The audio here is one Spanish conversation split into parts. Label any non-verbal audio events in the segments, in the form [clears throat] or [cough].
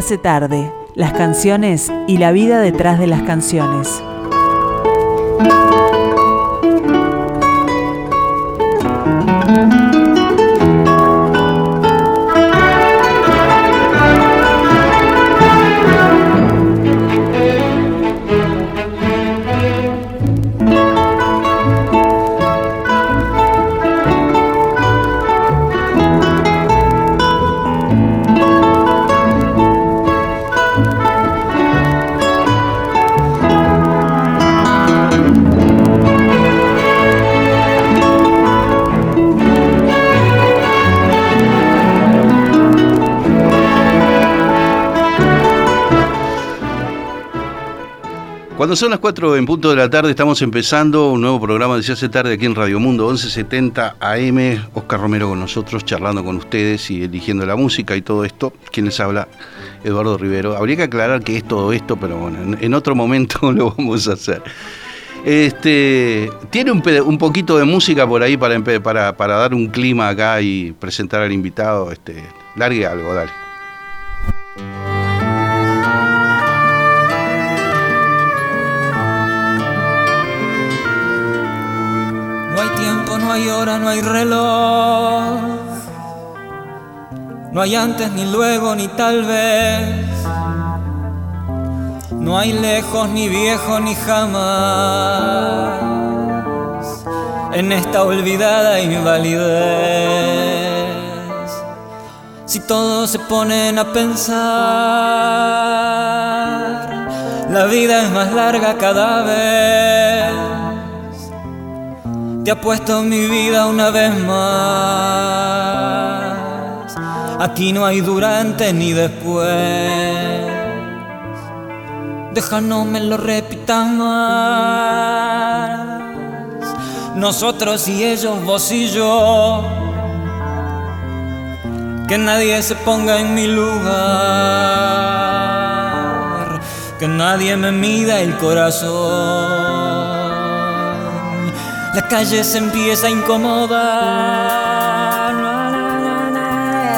hace tarde, las canciones y la vida detrás de las canciones. Cuando son las 4 en punto de la tarde, estamos empezando un nuevo programa de Se hace tarde aquí en Radio Mundo 1170 AM. Oscar Romero con nosotros, charlando con ustedes y eligiendo la música y todo esto. Quien les habla, Eduardo Rivero. Habría que aclarar que es todo esto, pero bueno, en, otro momento [laughs] lo vamos a hacer. Este, tiene un, poquito de música por ahí para, dar un clima acá y presentar al invitado. Este, largue algo, dale. Hay hora, no hay reloj. No hay antes, ni luego, ni tal vez. No hay lejos, ni viejo, ni jamás. En esta olvidada invalidez. Si todos se ponen a pensar, la vida es más larga cada vez te puesto mi vida una vez más. Aquí no hay durante ni después. Deja no me lo repitan más. Nosotros y ellos, vos y yo. Que nadie se ponga en mi lugar. Que nadie me mida el corazón. La calle se empieza a incomodar.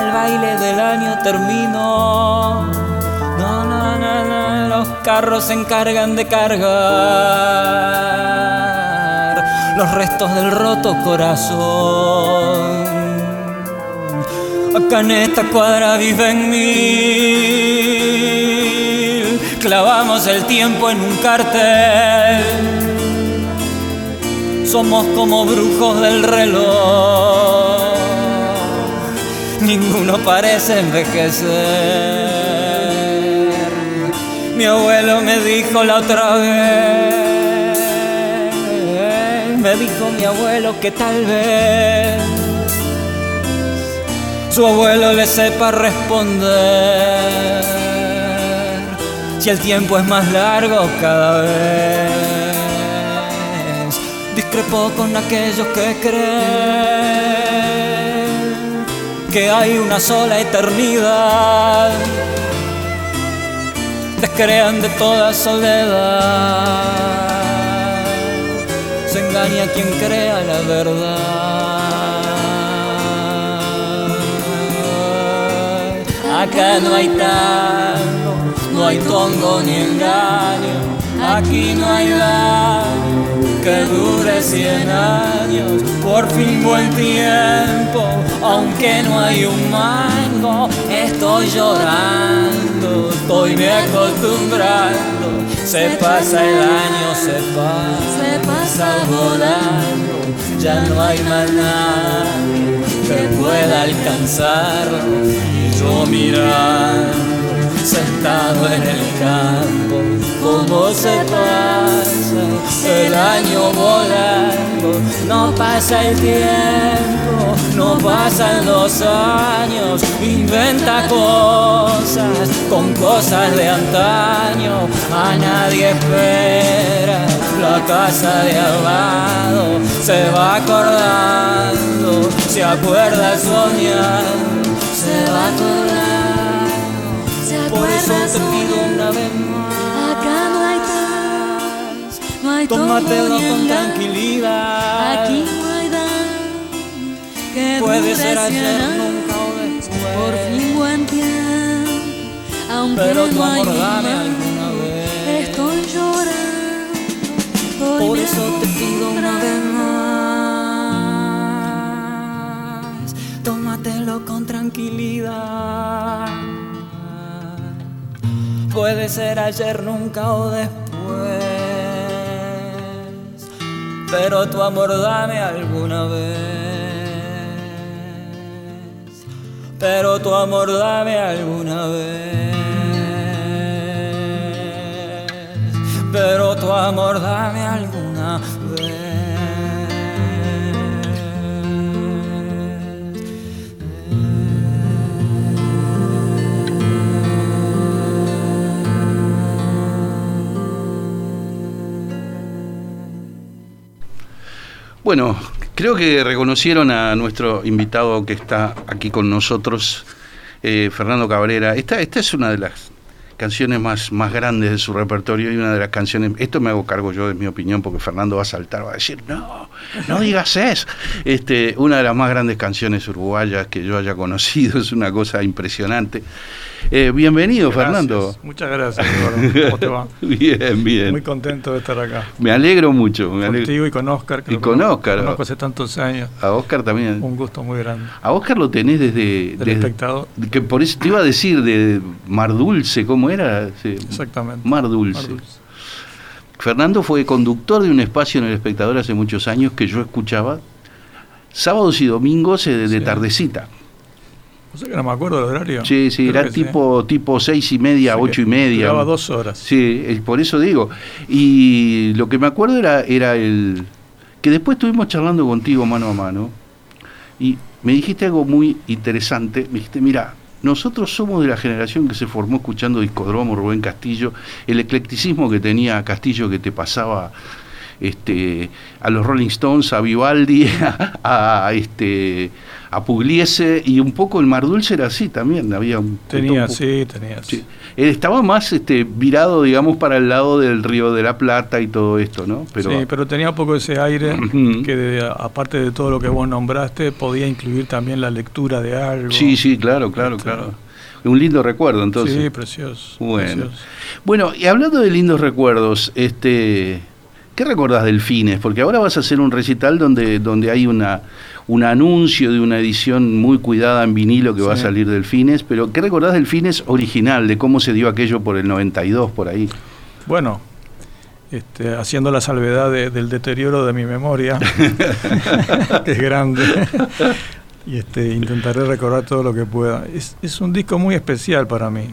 El baile del año terminó. Los carros se encargan de cargar los restos del roto corazón. Acá en esta cuadra viven mil. Clavamos el tiempo en un cartel somos como brujos del reloj. Ninguno parece envejecer. Mi abuelo me dijo la otra vez, me dijo mi abuelo que tal vez su abuelo le sepa responder. Si el tiempo es más largo cada vez discrepo con aquellos que creen que hay una sola eternidad. Descrean de toda soledad. Se engaña quien crea la verdad. Acá no hay tango, no hay tongo ni engaño. Aquí no hay daño que dure cien años, por fin buen tiempo, aunque no hay un mango, estoy llorando, estoy me acostumbrando, se pasa el año, se pasa, se pasa volando, ya no hay más nadie que pueda alcanzarlo, y yo mirando sentado en el campo, como se pasa el año volando, no pasa el tiempo, no pasan los años, inventa cosas con cosas de antaño, a nadie espera, la casa de al lado. Se va acordando, se acuerda soñando, se va acordando. Por eso te hay Tómatelo con tranquilidad. Aquí no hay daño que Puede ser ayer, nunca o después. Por fin tiempo, aunque pero no hay alguna vez. Estoy llorando, Por eso te pido una vez más, tómatelo con tranquilidad. Puede ser ayer, nunca o después, pero tu amor dame alguna vez. Pero tu amor dame alguna vez. Pero tu amor dame alguna vez. Bueno, creo que reconocieron a nuestro invitado que está aquí con nosotros, eh, Fernando Cabrera. Esta, esta es una de las canciones más, más grandes de su repertorio y una de las canciones, esto me hago cargo yo de mi opinión porque Fernando va a saltar, va a decir, no, no digas eso. Este, una de las más grandes canciones uruguayas que yo haya conocido, [laughs] es una cosa impresionante. Eh, bienvenido, Gracias. Fernando. Muchas gracias, Eduardo. ¿Cómo te va? [laughs] bien, bien. Muy contento de estar acá. Me alegro mucho. Me alegro. Contigo y con Oscar. que Y con Oscar. Conozco hace tantos años. A Oscar también. Un gusto muy grande. A Oscar lo tenés desde... Del desde- espectador. Que por eso te iba a decir de Mar Dulce, ¿cómo era? Sí. Exactamente. Mar Dulce. Mar Dulce. Fernando fue conductor de un espacio en el espectador hace muchos años que yo escuchaba sábados y domingos eh, de, de Sí. tardecita. O sea que no me acuerdo del horario. Sí, sí, Creo era sí. tipo, tipo seis y media, ocho y media. Duraba dos horas. Sí, por eso digo. Y lo que me acuerdo era, era el que después estuvimos charlando contigo mano a mano y me dijiste algo muy interesante. Me dijiste, mira, nosotros somos de la generación que se formó escuchando Discodromo, Rubén Castillo, el eclecticismo que tenía Castillo que te pasaba este, a los Rolling Stones, a Vivaldi, [laughs] a, a, este, a Pugliese y un poco el Mar Dulce era así también. Había un, Tenía, poco- sí, tenía. Sí. Él estaba más este, virado, digamos, para el lado del Río de la Plata y todo esto, ¿no? Pero, sí, pero tenía un poco ese aire [clears throat] que de- aparte de todo lo que vos nombraste, podía incluir también la lectura de algo. sí, sí, claro, claro, Este, claro. Un lindo recuerdo, entonces. Sí, precioso. Bueno. precioso. Bueno, y hablando de lindos recuerdos, este, ¿qué recordás del Fines? Porque ahora vas a hacer un recital donde, donde hay una, un anuncio de una edición muy cuidada en vinilo que va a salir del Fines, pero ¿qué recordás del Fines original, de cómo se dio aquello por el 92, por ahí? Bueno, este, haciendo la salvedad de- del deterioro de mi memoria, [laughs] [laughs] que es grande, y este, intentaré recordar todo lo que pueda. Es, es un disco muy especial para mí.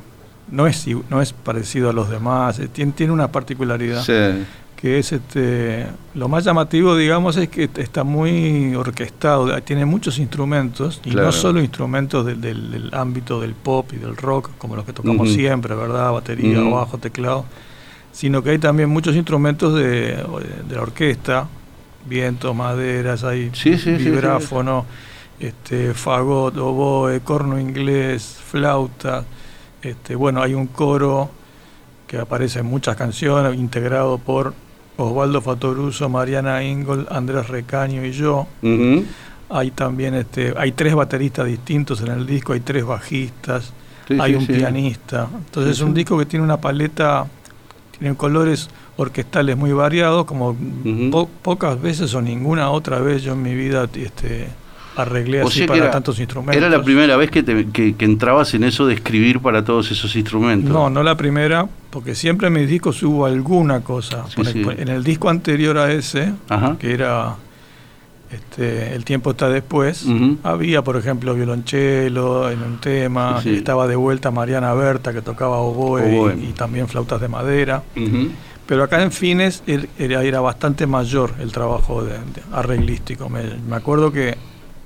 No es, no es parecido a los demás, eh, tiene, tiene una particularidad Sí. Que es este lo más llamativo digamos es que está muy orquestado tiene muchos instrumentos y Claro. no solo instrumentos del, del- del ámbito del pop y del rock como los que tocamos siempre verdad batería bajo teclado sino que hay también muchos instrumentos de, de la orquesta vientos maderas hay Sí, sí, sí, sí. vibráfono este fagot oboe corno inglés flauta este bueno hay un coro que aparece en muchas canciones, integrado por Osvaldo Fatoruso, Mariana Ingol, Andrés Recaño y yo. Hay también este, hay tres bateristas distintos en el disco, hay tres bajistas, Sí, hay sí, un sí. pianista. Entonces es un disco que tiene una paleta, tiene colores orquestales muy variados, como po- pocas veces o ninguna otra vez yo en mi vida este, arreglé O así para era- tantos instrumentos. Era la primera vez que, te- que- que entrabas en eso de escribir para todos esos instrumentos. No, no la primera, porque siempre en mis discos hubo alguna cosa. Sí, Por sí. En el disco anterior a ese, Ajá. que era este, El tiempo está después, había, por ejemplo, violonchelo en un tema, Sí, estaba de vuelta Mariana Berta, que tocaba oboe, Oboe. Y, y también flautas de madera. Pero acá en Fines era, era bastante mayor el trabajo de, de arreglístico. Me, me acuerdo que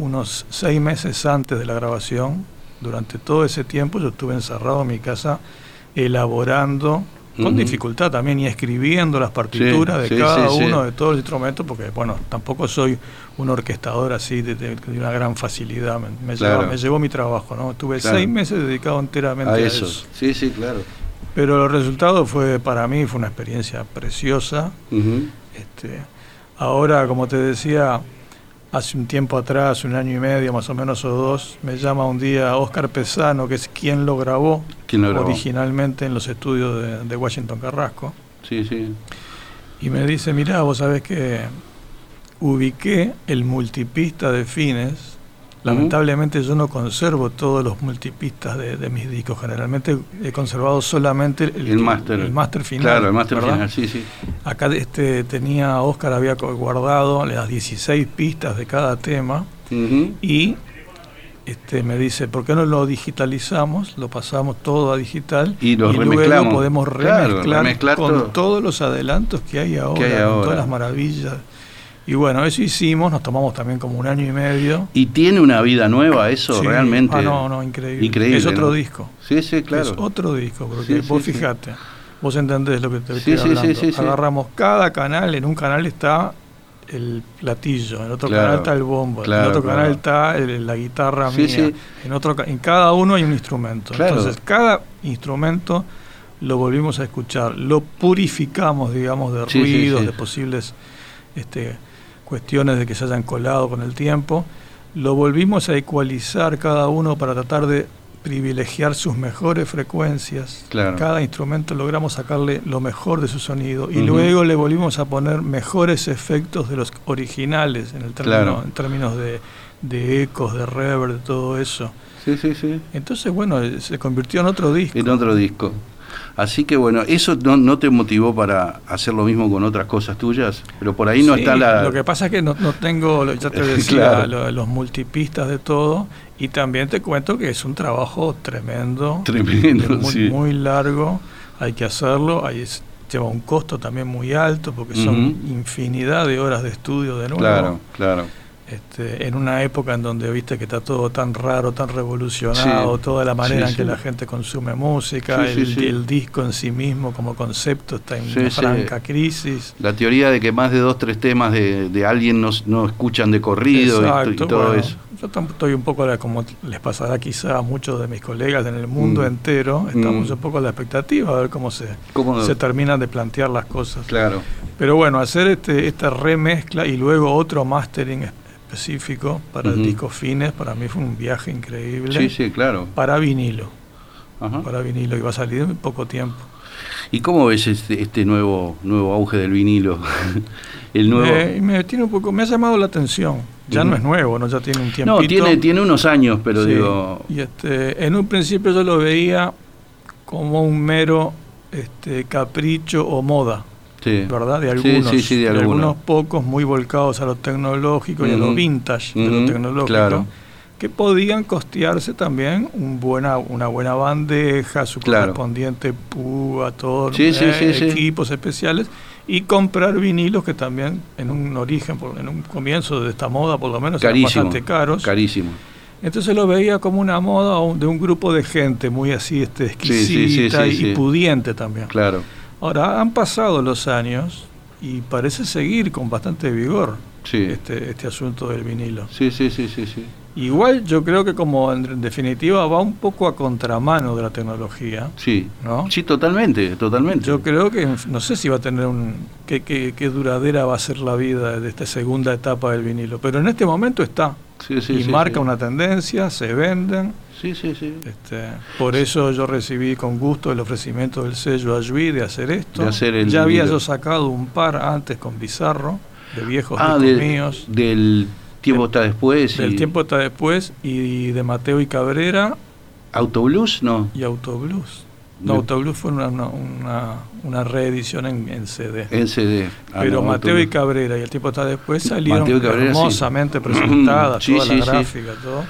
unos seis meses antes de la grabación, durante todo ese tiempo, yo estuve encerrado en mi casa elaborando, con dificultad también, y escribiendo las partituras Sí, de sí, cada sí, uno de todos los instrumentos, porque bueno, tampoco soy un orquestador así de, de- de una gran facilidad. Me, me Claro. lleva- me llevó mi trabajo, ¿no? Estuve Claro. seis meses dedicado enteramente A a, eso. eso. Sí, sí, claro. Pero el resultado fue, para mí, fue una experiencia preciosa. Este, ahora, como te decía, hace un tiempo atrás, un año y medio más o menos o dos, me llama un día Oscar Pesano, que es quien lo grabó, ¿Quién lo grabó? originalmente en los estudios de, de Washington Carrasco. Sí, sí. Y me dice, mirá, vos sabés que ubiqué el multipista de fines. Lamentablemente yo no conservo todos los multipistas de, de mis discos. Generalmente he conservado solamente el, El máster. el máster final. Claro, el máster final, sí, sí. Acá este, tenía, Oscar había guardado las 16 pistas de cada tema y este, me dice, ¿por qué no lo digitalizamos? Lo pasamos todo a digital Y lo luego podemos Claro, remezclar, con todo. todos los adelantos que hay ahora, Que hay con ahora. todas las maravillas. Y bueno, eso hicimos, nos tomamos también como un año y medio. ¿Y tiene una vida nueva eso Sí. realmente? Ah, no, no, increíble. Increíble, Es otro ¿no? disco. Sí, sí, claro. Es otro disco, porque Sí, vos sí, fijate, vos entendés lo que te estoy hablando. sí, sí, sí. Agarramos cada canal, en un canal está el platillo, en otro Claro, canal está el bombo, claro, en otro claro. canal está el- la guitarra Sí, mía, sí. en otro en cada uno hay un instrumento. Entonces, cada instrumento lo volvimos a escuchar, lo purificamos, digamos, de ruidos, de posibles este, cuestiones de que se hayan colado con el tiempo, lo volvimos a ecualizar cada uno para tratar de privilegiar sus mejores frecuencias. Claro. Cada instrumento logramos sacarle lo mejor de su sonido y luego le volvimos a poner mejores efectos de los originales en el término, Claro. en términos de, de ecos, de reverb, de todo eso. Sí, sí, sí. Entonces, bueno, se convirtió en otro disco. En otro disco. Así que bueno, ¿eso no, no te motivó para hacer lo mismo con otras cosas tuyas? Pero por ahí no Sí, está la... Lo que pasa es que no, no tengo, ya te [laughs] decía, Claro. lo- los multipistas de todo. Y también te cuento que es un trabajo tremendo. Tremendo, muy, sí. muy largo. Hay que hacerlo. Hay, lleva un costo también muy alto porque son infinidad de horas de estudio de nuevo. Claro, claro. Este, en una época en donde viste que está todo tan raro, tan revolucionado, Sí. toda la manera Sí, en que sí. la gente consume música, el, el disco en sí mismo como concepto está en una franca crisis. La teoría de que más de dos, tres temas de, de alguien no, no escuchan de corrido y- y, Exacto, todo bueno, eso. Yo estoy un poco, como les pasará quizá a muchos de mis colegas en el mundo Mm. entero, estamos Mm. un poco a la expectativa a ver cómo se, ¿Cómo se terminan de plantear las cosas. Claro. Pero bueno, hacer este, esta remezcla y luego otro mastering es- específico para Ujú. el disco Fines, para mí fue un viaje increíble. Sí, sí, claro. Para vinilo, Ajá. para vinilo, que va a salir en poco tiempo. ¿Y cómo ves este, este nuevo nuevo auge del vinilo? [laughs] El nuevo... Y me, tiene un poco, me ha llamado la atención. Ya no es nuevo, ¿no? ya tiene un tiempito. no, tiene, tiene unos años, pero Sí, digo... Y este, en un principio yo lo veía como un mero este, capricho o moda, Sí. ¿verdad? De algunos, sí, sí, de algunos. algunos pocos muy volcados a lo tecnológico y a lo vintage de lo tecnológico, claro. que podían costearse también un buena, una buena bandeja, su Claro. correspondiente púa, todo, Sí, sí, eh, equipos especiales, y comprar vinilos que también en un origen, en un comienzo de esta moda por lo menos, eran Carísimo. bastante caros. Carísimo. Entonces lo veía como una moda de un grupo de gente muy así este, exquisita y, pudiente también. Claro. Ahora, han pasado los años y parece seguir con bastante vigor Sí. este, este asunto del vinilo. Sí, sí, sí, sí, sí. Igual yo creo que como en, en definitiva va un poco a contramano de la tecnología, Sí. ¿no? Sí, totalmente, totalmente. Yo creo que no sé si va a tener un qué, qué- qué duradera va a ser la vida de esta segunda etapa del vinilo, pero en este momento está Sí, sí, y sí, marca una tendencia, se venden. Sí, sí, sí. Este, por eso yo recibí con gusto el ofrecimiento del sello Ayui de hacer esto. De hacer el ya había yo sacado un par antes con Bizarro, de viejos Ah, de- míos. del tiempo está después. Del y- tiempo está después y de Mateo y Cabrera ¿Autoblues? No. y Autoblues. No, Autoblues fue una, una, una- reedición en, en CD. En CD. Ah, Pero no, Mateo y. Cabrera y el tiempo está después salieron y sí. hermosamente [clears throat] presentadas, Sí, toda sí, la gráfica, todo.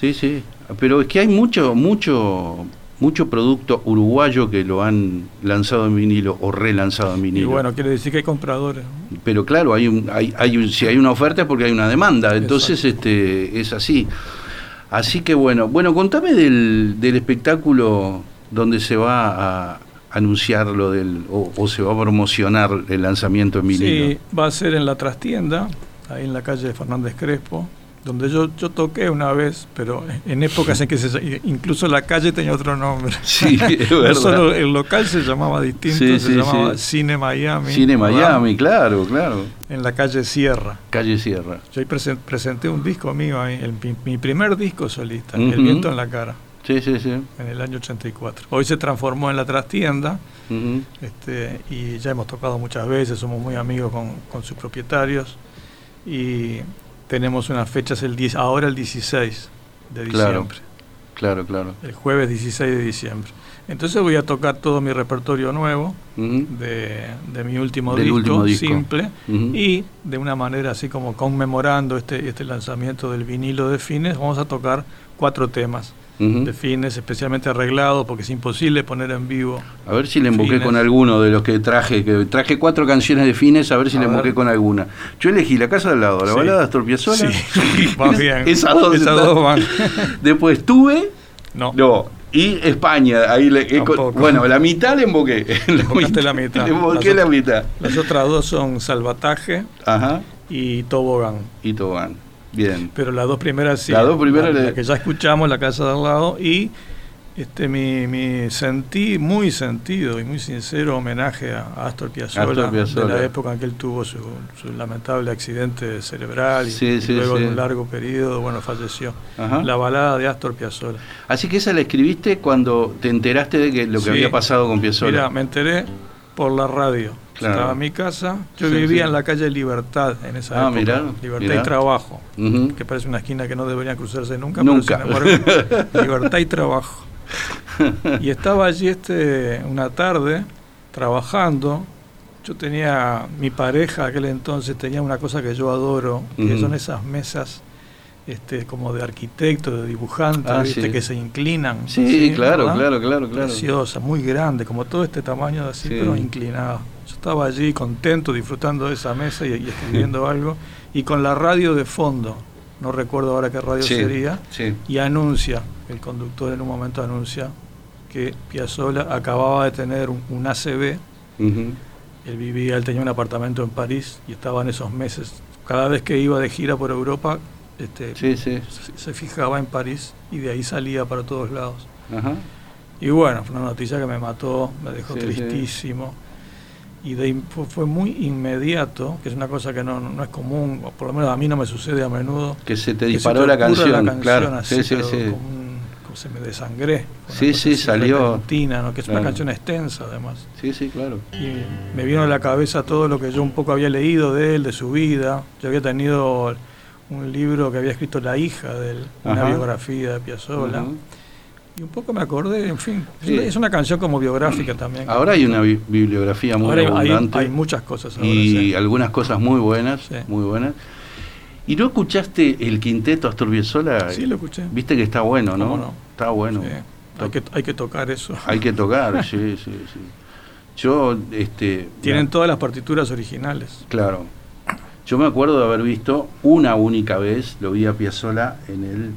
Sí, sí. Pero es que hay mucho, mucho, mucho producto uruguayo que lo han lanzado en vinilo o relanzado en Y vinilo. bueno, quiere decir que hay compradores. Pero claro, hay un, hay, hay un, si hay una oferta es porque hay una demanda. Entonces, este, es así. Así que bueno, bueno, contame del, del espectáculo donde se va a anunciar lo del, o, o se va a promocionar el lanzamiento en vinilo. Sí, va a ser en la trastienda, ahí en la calle de Fernández Crespo, donde yo, yo toqué una vez, pero en épocas en que se, incluso la calle tenía otro nombre. [laughs] Sí, es [laughs] No verdad. solo el local se llamaba distinto, Sí, se sí, llamaba sí. Cine Miami. Cine ¿verdad? Miami, claro, claro. En la calle Sierra. Calle Sierra. Yo ahí presen- presenté un disco mío ahí, el- mi, mi primer disco solista. El viento en la cara, Sí, sí, sí. en el año 84. Hoy se transformó en la trastienda este, y ya hemos tocado muchas veces, somos muy amigos con, con sus propietarios y tenemos unas fechas el 10, ahora el 16 de Claro. diciembre, Claro, claro. el jueves 16 de diciembre. Entonces voy a tocar todo mi repertorio nuevo de, de mi último Del disco, último disco. simple, y de una manera así como conmemorando este, este lanzamiento del vinilo de Fines, vamos a tocar cuatro temas De Fines, especialmente arreglados, porque es imposible poner en vivo. A ver si le emboqué Fines. con alguno de los que traje, que traje cuatro canciones de fines, a ver si A le ver. emboqué con alguna. Yo elegí La Casa del Lado, la Sí. balada de Astor Piazzolla. Sí, [laughs] va bien. Esas dos. Esas están. dos van. [laughs] Después tuve, No, no, y España, ahí le, co- Tampoco. bueno, la mitad le emboqué. La Embocaste la mitad. [laughs] Le emboqué Las la otras- mitad. las otras dos son Salvataje Ajá, y Tobogán. y Tobán. Bien. Pero las dos primeras sí. Las dos primeras La, le- la que ya escuchamos, La Casa del Lado, y este mi, mi sentí, muy sentido y muy sincero homenaje a Astor Piazzolla, Astor Piazzolla. de la época en que él tuvo su, su lamentable accidente cerebral y, Sí, y sí, luego sí. de un largo periodo, bueno, falleció. Ajá. La balada de Astor Piazzolla. Así que esa la escribiste cuando te enteraste de que lo que había pasado con Piazzolla. Mira, me enteré por la radio. Claro. Estaba en mi casa. Yo Sí, vivía sí. en la calle Libertad en esa Ah, época. mirá, Libertad mirá. y Trabajo. Que parece una esquina que no debería cruzarse nunca. Nunca. Pero sin embargo, [laughs] libertad y trabajo. Y estaba allí este una tarde trabajando. Yo tenía, mi pareja aquel entonces tenía una cosa que yo adoro, que son esas mesas este, como de arquitecto, de dibujante, Ah, ¿viste? sí. que se inclinan. Sí, claro, ¿verdad? claro, claro, claro. Preciosa, muy grande, como todo este tamaño así, Sí. pero inclinado. Yo estaba allí contento, disfrutando de esa mesa y, y escribiendo algo, y con la radio de fondo, no recuerdo ahora qué radio Sí, sería, sí. y anuncia, el conductor en un momento anuncia que Piazzolla acababa de tener un, un ACV, Ujú. él vivía, él tenía un apartamento en París y estaba en esos meses. Cada vez que iba de gira por Europa, este, Sí, se, se fijaba en París y de ahí salía para todos lados. Ajá. Y bueno, fue una noticia que me mató, me dejó tristísimo. Y de fue, muy inmediato, que es una cosa que no, no es común, por lo menos a mí no me sucede a menudo. Que se te se disparó te la, ocurra canción, claro. así, sí, sí, pero sí. Como, un- como se me desangré. Sí, sí, salió. repentina, ¿no? que es Claro. una canción extensa además. Sí, sí, claro. Y me vino a la cabeza todo lo que yo un poco había leído de él, de su vida. Yo había tenido un libro que había escrito la hija de él, una Ajá. biografía de Piazzolla. Ujú. Y un poco me acordé, en fin. es Sí. una- Es una canción como biográfica también. Ahora hay una bi- bibliografía muy Ahora hay- hay, abundante hay muchas cosas ahora. y sí. algunas cosas muy buenas, Sí. muy buenas. ¿Y no escuchaste el quinteto Astor Piazzolla? Sí, lo escuché. Viste que está bueno, ¿no? Está bueno. Sí. Hay, que, hay que tocar eso. Hay que tocar, [laughs] sí, sí, sí. Yo, este... Tienen la- todas las partituras originales. Claro. Yo me acuerdo de haber visto una única vez, lo vi a Piazzolla en el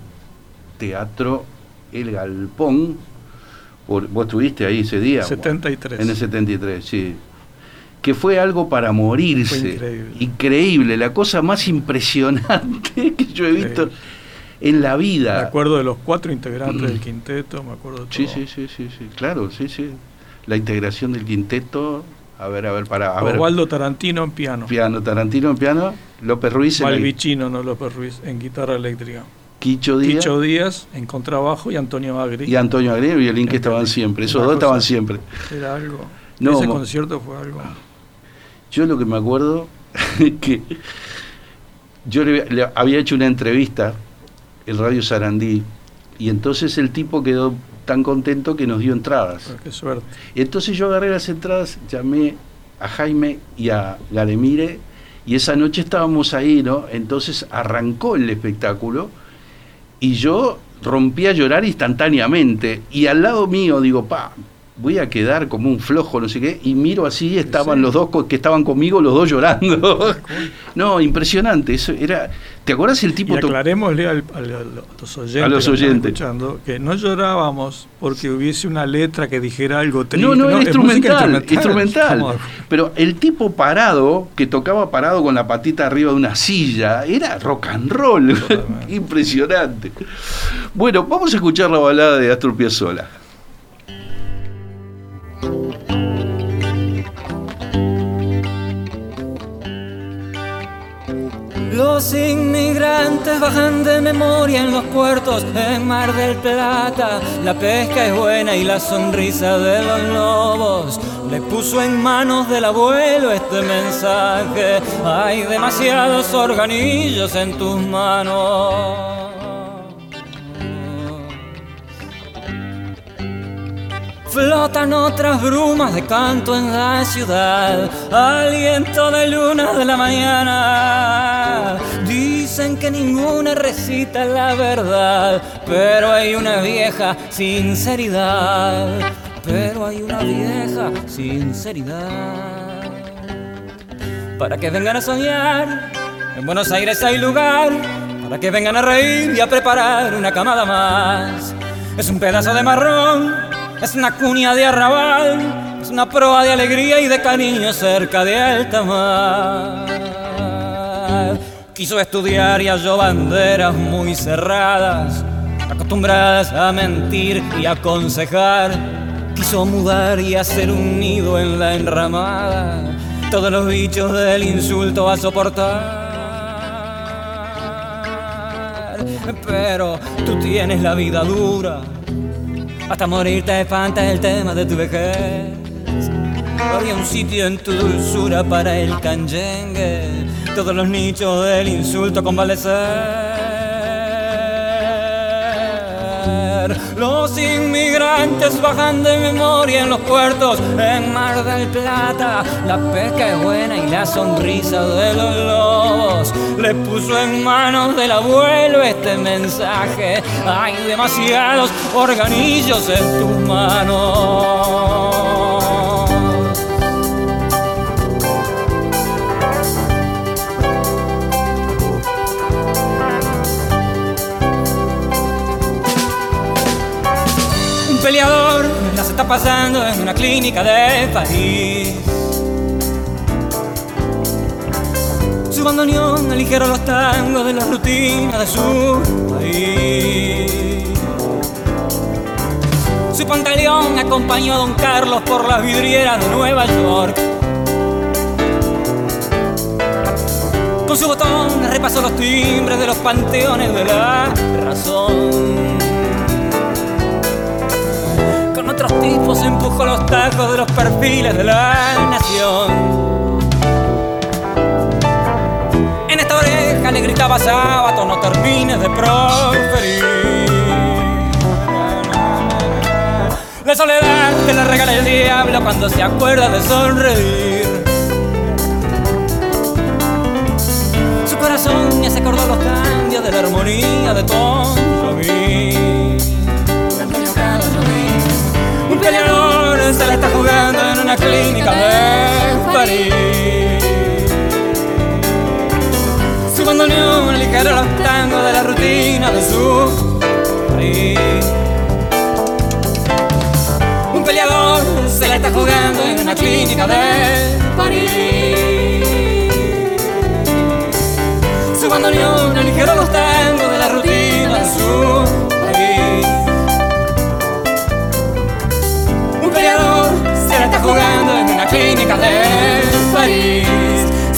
teatro El Galpón. Por- vos estuviste ahí ese día. 73. En el 73, sí. Que fue algo para morirse. Fue increíble. Increíble, la cosa más impresionante [laughs] que yo he visto en la Me vida. acuerdo de los cuatro integrantes del quinteto, me acuerdo de Sí, todo. sí, sí, sí, sí, claro, sí, sí. La integración del quinteto, a ver, a ver, para, a ver. Osvaldo Tarantino en piano. Piano, Tarantino en piano, López Ruiz en el Malvicino, no López Ruiz, en guitarra eléctrica. Quicho Díaz Quicho Díaz en contrabajo y Antonio Agri. y Antonio Agri, violín que estaban siempre, esos dos estaban siempre. Era algo. No, Ese concierto fue algo. Yo lo que me acuerdo [laughs] que yo le, le había hecho una entrevista en Radio Sarandí y entonces el tipo quedó tan contento que nos dio entradas. Pero qué suerte. Y entonces yo agarré las entradas, llamé a Jaime y a Garemire y esa noche estábamos ahí, ¿no? Entonces arrancó el espectáculo y yo rompí a llorar instantáneamente. Y al lado mío digo, pa, voy a quedar como un flojo, no sé qué, y miro así, estaban los dos que estaban conmigo, los dos llorando. [laughs] no, impresionante, eso era, ¿te acordás el Y tipo? to- aclarémosle al- al- a los oyentes, A los que están oyentes. escuchando que no llorábamos porque hubiese una letra que dijera algo triste. No, no, era instrumental, instrumental. [laughs] Pero el tipo parado, que tocaba parado con la patita arriba de una silla, era rock and roll. [laughs] Impresionante. Bueno, vamos a escuchar la balada de Astor Piazzolla. Los inmigrantes bajan de memoria en los puertos en Mar del Plata. La pesca es buena y la sonrisa de los lobos le puso en manos del abuelo este mensaje. Hay demasiados organillos en tus manos. Flotan otras brumas de canto en la ciudad, aliento de luna de la mañana. Dicen que ninguna recita la verdad, pero hay una vieja sinceridad. Pero hay una vieja sinceridad. Para que vengan a soñar, en Buenos Aires hay lugar. Para que vengan a reír y a preparar una camada más. Es un pedazo de marrón, es una cuña de arrabal, es una proa de alegría y de cariño cerca de alta mar. Quiso estudiar y halló banderas muy cerradas, acostumbradas a mentir y aconsejar. Quiso mudar y hacer un nido en la enramada, todos los bichos del insulto a soportar. Pero tú tienes la vida dura, hasta morir te espanta el tema de tu vejez. Había un sitio en tu dulzura para el canyengue, todos los nichos del insulto convalecer. Los inmigrantes bajan de memoria en los puertos en Mar del Plata. La pesca es buena y la sonrisa de los lobos le puso en manos del abuelo este mensaje. Hay demasiados organillos en tus manos. Pasando en una clínica de París. Su bandoneón aligera los tangos de la rutina de su país. Su pantaleón acompañó a Don Carlos por las vidrieras de Nueva York. Con su botón repasó los timbres de los panteones de la razón. Tipos empujó los tacos de los perfiles de la nación. En esta oreja le gritaba sábado, no termines de proferir. La soledad te la regala el diablo cuando se acuerda de sonreír. Su corazón ya se acordó los cambios de la armonía de Tom Jovi. Peleador se la está jugando en una clínica de París. Su bandoneón ligero los tangos de la rutina de su país. Un peleador se la está jugando en una clínica de París. Su bandoneón ligero los tangos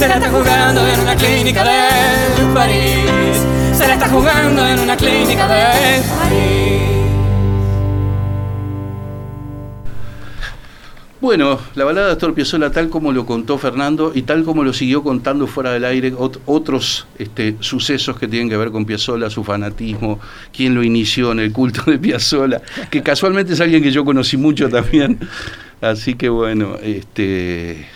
Se la está jugando en una clínica de París. Se la está jugando en una clínica de París. Bueno, la balada de Astor Piazzolla tal como lo contó Fernando y tal como lo siguió contando fuera del aire ot- otros este, sucesos que tienen que ver con Piazzolla, su fanatismo, quién lo inició en el culto de Piazzolla, que casualmente es alguien que yo conocí mucho también. Así que bueno, este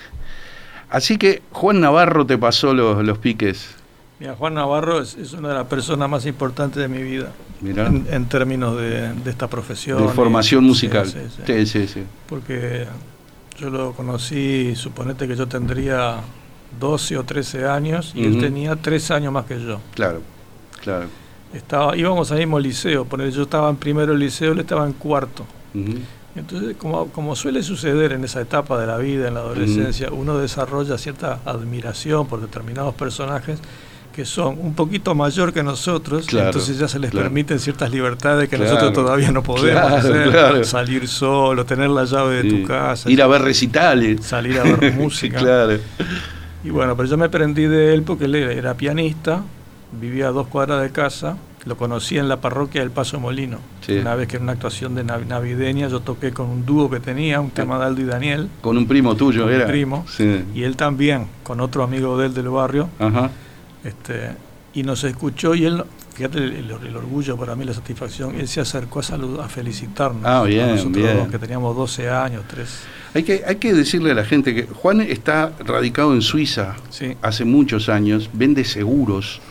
así que Juan Navarro te pasó los, los piques. Mira, Juan Navarro es, es una de las personas más importantes de mi vida en, en términos de, de esta profesión. De formación musical. sí, sí. Sí. Porque yo lo conocí, suponete que yo tendría 12 o 13 años y él tenía 3 años más que yo. Claro, claro. Estaba, íbamos al mismo liceo, yo estaba en primero del liceo, él estaba en cuarto. Entonces, como, como suele suceder en esa etapa de la vida, en la adolescencia, uno desarrolla cierta admiración por determinados personajes que son un poquito mayor que nosotros, Claro, entonces ya se les claro. permiten ciertas libertades que Claro, nosotros todavía no podemos hacer, salir solo, tener la llave de Sí. tu casa, Ir a ver recitales. salir a ver [laughs] música. Y bueno, pero yo me prendí de él porque él era, era pianista, vivía a dos cuadras de casa, lo conocí en la parroquia del Paso Molino. Sí. Una vez que en una actuación de nav- navideña yo toqué con un dúo que tenía, un tema de Aldo y Daniel, Con un primo tuyo, Con era. primo. Sí. y él también, con otro amigo de él del barrio, Ajá. este, y nos escuchó y él, fíjate el, el- el orgullo para mí, la satisfacción, él se acercó a saludar, a felicitarnos. Ah, bien, nosotros bien. dos, que teníamos 12 años, 3. Hay que, hay que decirle a la gente que Juan está radicado en Suiza Sí. hace muchos años, vende seguros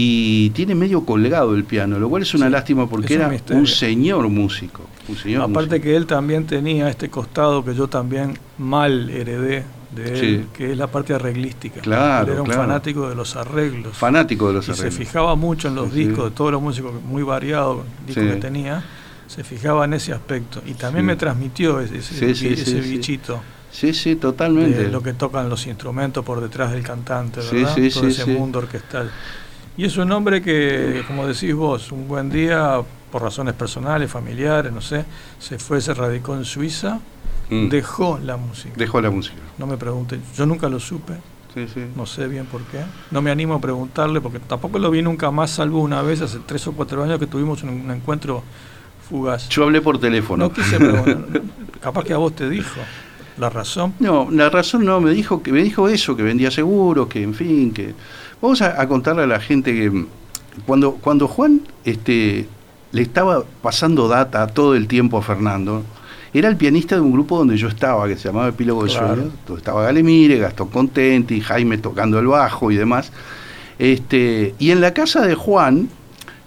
y tiene medio colgado el piano, lo cual es una Sí, lástima porque un era un señor músico. Un señor Aparte músico. que él también tenía este costado que yo también mal heredé de él, Sí. que es la parte arreglística. Claro, él era un claro. fanático de los arreglos. fanático de los y se fijaba mucho en los Sí, discos de todos los músicos, muy variados, discos que tenía, se fijaba en ese aspecto. Y también me transmitió ese, ese, ese bichito Sí, sí, totalmente. de lo que tocan los instrumentos por detrás del cantante, ¿verdad? Todo ese sí. mundo orquestal. Y es un hombre que, como decís vos, un buen día, por razones personales, familiares, no sé, se fue, se radicó en Suiza, Mm. dejó la música. Dejó la música. No me pregunten, yo nunca lo supe, Sí, sí. no sé bien por qué. No me animo a preguntarle porque tampoco lo vi nunca más, salvo una vez hace tres o cuatro años que tuvimos un, un encuentro fugaz. Yo hablé por teléfono. No quise preguntar, [laughs] capaz que a vos te dijo la razón. No, la razón no, me dijo que me dijo eso, que vendía seguros, que en fin, que vamos a, a contarle a la gente que mm, cuando cuando Juan este le estaba pasando data todo el tiempo a Fernando, era el pianista de un grupo donde yo estaba, que se llamaba Epílogo de Claro. Sueños, donde estaba Galemire, Gastón Contenti, Jaime tocando el bajo y demás. Este, y en la casa de Juan,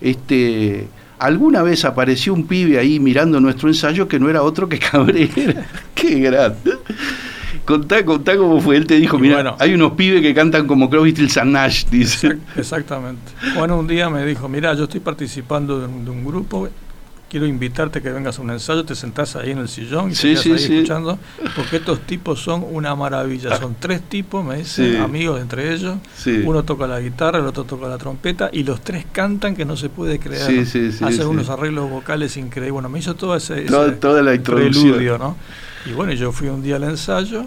este, alguna vez apareció un pibe ahí mirando nuestro ensayo que no era otro que [laughs] Cabrera. Qué grande. Contá, contá cómo fue. Él te dijo, mira, bueno. hay unos pibes que cantan como Crosby, Stills and Nash, dice. Exact- Exactamente. Juan un día me dijo, mira, yo estoy participando de un, de un grupo, quiero invitarte a que vengas a un ensayo, te sentás ahí en el sillón y Sí, te quedas sí, ahí sí. escuchando, porque estos tipos son una maravilla. Son tres tipos, me dicen, amigos entre ellos. Sí. Uno toca la guitarra, el otro toca la trompeta y los tres cantan que no se puede creer. Sí, sí, sí, Hacen unos arreglos vocales increíbles. Bueno, me hizo todo ese, Toda- ese toda la introducción. preludio, ¿no? Y bueno, yo fui un día al ensayo,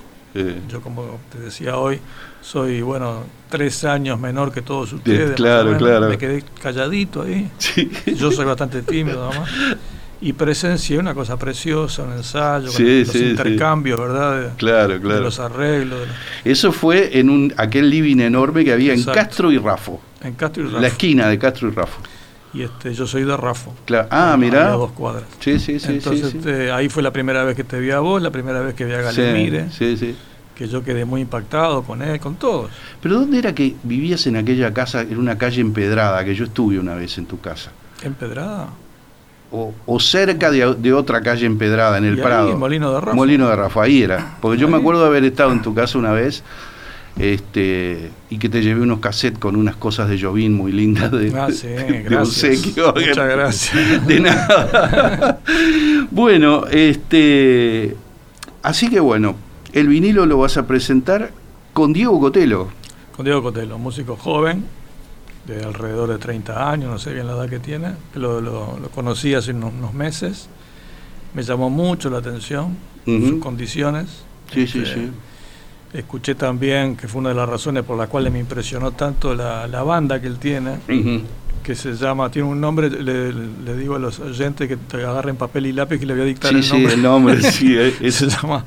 yo como te decía hoy, soy, bueno, tres años menor que todos ustedes. claro, menos. claro. Me quedé calladito ahí. sí. Yo soy bastante tímido además. Y presencié una cosa preciosa, un ensayo, con los intercambios, ¿verdad? De, Claro, de claro. los arreglos. de los- Eso fue en un aquel living enorme que había en. Castro y Rafo. en Castro y La Rafo. esquina de Castro y Rafo. Y este, yo soy de Rafo. Claro. Ah, a- mirá. A dos cuadras. Sí, sí, sí, Entonces, sí. sí. este, ahí fue la primera vez que te vi a vos, la primera vez que vi a Galemire, Sí, sí, sí. que yo quedé muy impactado con él, con todos. Pero ¿dónde era que vivías en aquella casa, en una calle empedrada, que yo estuve una vez en tu casa? ¿Empedrada? O, o cerca de, de otra calle empedrada, en el Y ahí, Prado. Molino de Rafo. Molino de Rafa, ahí era. Porque yo me acuerdo de haber estado en tu casa una vez este, y que te llevé unos cassettes con unas cosas de Jovín muy lindas de, Ah, sí, [laughs] de gracias. obsequio. Muchas gracias. De nada. [laughs] bueno, este, así que bueno, el vinilo lo vas a presentar con Diego Cotelo. Con Diego Cotelo, músico joven, de alrededor de 30 años, no sé bien la edad que tiene. Lo, lo- lo conocí hace unos, unos meses. Me llamó mucho la atención sus condiciones. Sí, sí, Este, sí. Escuché también que fue una de las razones por las cuales me impresionó tanto la, la banda que él tiene, Ujú. que se llama, tiene un nombre, le, le digo a los oyentes que te agarren papel y lápiz que le voy a dictar Sí, el sí, nombre. el nombre, [laughs] sí, es se llama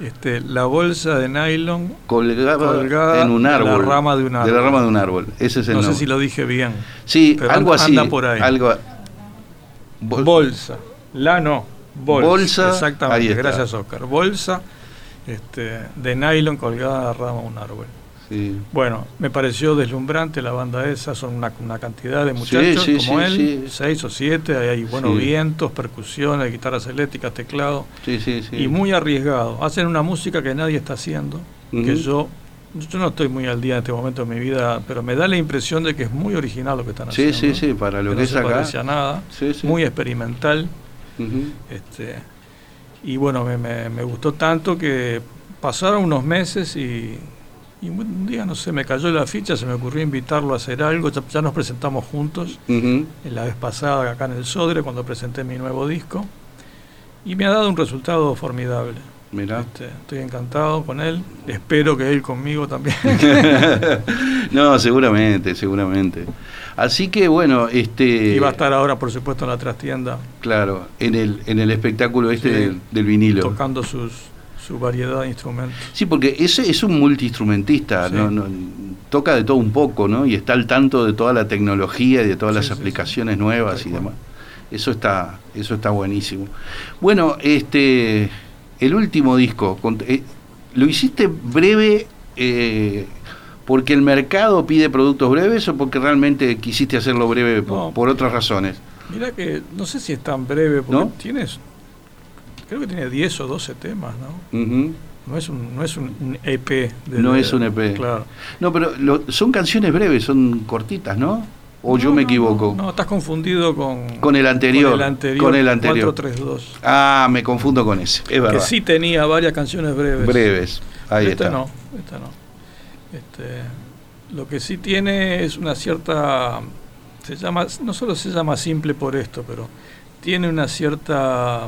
este, La Bolsa de Nylon colgada, colgada en un de la árbol. rama de un De la árbol. rama de un árbol. Ese es el no sé nombre. si lo dije bien. Sí, pero algo anda- así. anda por ahí. Algo, Bol- Bolsa. La no. Bolsa. Bolsa, Exactamente. Gracias, Oscar. Bolsa este, de nylon colgada a la rama de un árbol. Sí. Bueno, me pareció deslumbrante la banda esa, son una, una cantidad de muchachos sí, como sí, él, sí. seis o siete, ahí hay buenos Sí. vientos, percusiones, guitarras eléctricas, teclado, Sí, sí, sí. y muy arriesgado. Hacen una música que nadie está haciendo, que yo, yo no estoy muy al día en este momento de mi vida, pero me da la impresión de que es muy original lo que están Sí, haciendo. sí, sí, para lo que no es se acá. nada, Sí, sí. muy experimental. Este, y bueno, me, me- me gustó tanto que pasaron unos meses y, y un día, no sé, me cayó la ficha, se me ocurrió invitarlo a hacer algo, ya, ya nos presentamos juntos en la vez pasada acá en el Sodre cuando presenté mi nuevo disco. Y me ha dado un resultado formidable. Este, estoy encantado con él, espero que él conmigo también. [laughs] [laughs] no, seguramente, seguramente. Así que bueno, este. y va a estar ahora, por supuesto, en la trastienda Claro, en el, en el espectáculo este Sí. del, del vinilo. tocando sus, su variedad de instrumentos. Sí, porque ese es un multiinstrumentista, Sí. ¿no? No, toca de todo un poco, ¿no? Y está al tanto de toda la tecnología y de todas Sí, las aplicaciones nuevas y demás. Eso está, eso está buenísimo. Bueno, este, el último disco, cont- eh, lo hiciste breve eh, porque el mercado pide productos breves o porque realmente quisiste hacerlo breve por, No. por otras razones. Mira que no sé si es tan breve, porque ¿No? tienes, creo que tiene 10 o 12 temas, ¿no? Ujú. No es un, no es un, EP. de- No es un EP. Claro. No, pero lo- son canciones breves, son cortitas, ¿no? ¿O yo me equivoco? No, no, estás confundido con, Con el anterior, Con el anterior. con el anterior. 432. Ah, me confundo con ese, es Que verdad. sí tenía varias canciones breves. Breves, ahí esta está. no, esta no. Este, lo que sí tiene es una cierta, se llama, no solo se llama simple por esto, pero tiene una cierta,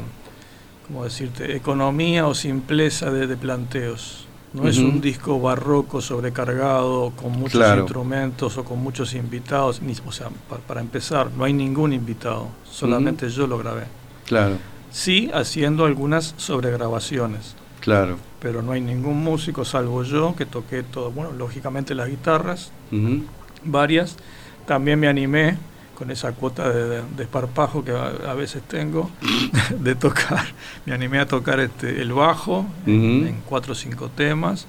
¿cómo decirte?, economía o simpleza de, de planteos. No es un disco barroco sobrecargado con muchos Claro. instrumentos o con muchos invitados. Ni, o sea, pa- para, empezar, no hay ningún invitado, solamente yo lo grabé. Claro, Sí, haciendo algunas sobregrabaciones claro. pero no hay ningún músico salvo yo que toqué todo, bueno, lógicamente las guitarras, varias. También me animé con esa cuota de, de- de esparpajo que a, a veces tengo [laughs] de tocar. Me animé a tocar este, el bajo en, cuatro o cinco temas,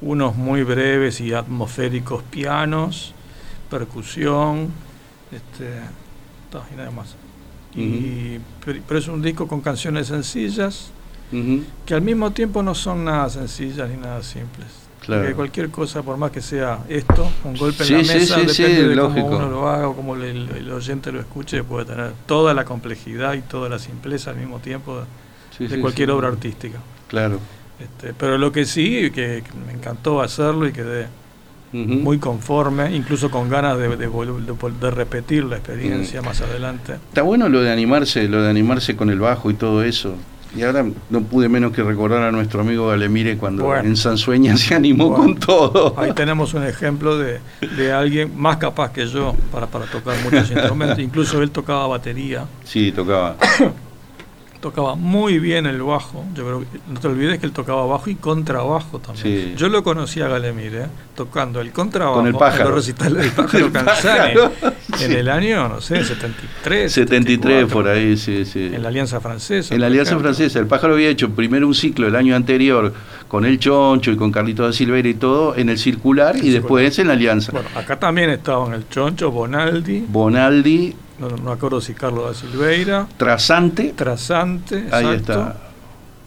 unos muy breves y atmosféricos pianos, percusión, este, y nada más. Y, pero, pero es un disco con canciones sencillas, que al mismo tiempo no son nada sencillas ni nada simples. Claro. Porque cualquier cosa, por más que sea esto, un golpe Sí, en la sí, mesa, sí, depende de lógico. cómo uno lo haga o cómo el, el oyente lo escuche, puede tener toda la complejidad y toda la simpleza al mismo tiempo de, cualquier obra artística. Claro. Este, pero lo que sí, que, que me encantó hacerlo y quedé muy conforme, incluso con ganas de, de de repetir la experiencia Mm. más adelante. Está bueno lo de animarse, lo de animarse con el bajo y todo eso. Y ahora no pude menos que recordar a nuestro amigo Galemire cuando Bueno. en Sansueña se animó Bueno. con todo. Ahí tenemos un ejemplo de, de alguien más capaz que yo para, para tocar muchos instrumentos. [laughs] Incluso él tocaba batería, Sí, tocaba. Tocaba muy bien el bajo. Yo creo que no te olvides que él tocaba bajo y contrabajo también. Sí. Yo lo conocí a Galemir, ¿eh? tocando el contrabajo Con el pájaro. en los recitales del [laughs] pájaro El Canzani [laughs] pájaro, en sí. el año, no sé, 73. 73 74, por ahí, sí, sí. En la Alianza Francesa. En la Alianza ejemplo. Francesa, el pájaro había hecho primero un ciclo el año anterior con el Choncho y con Carlito da Silveira y todo en el circular y después en la Alianza. Bueno, acá también estaban el Choncho, Bonaldi, Bonaldi, no, no me acuerdo si Carlos da Silveira, Trasante, Trasante, ahí está.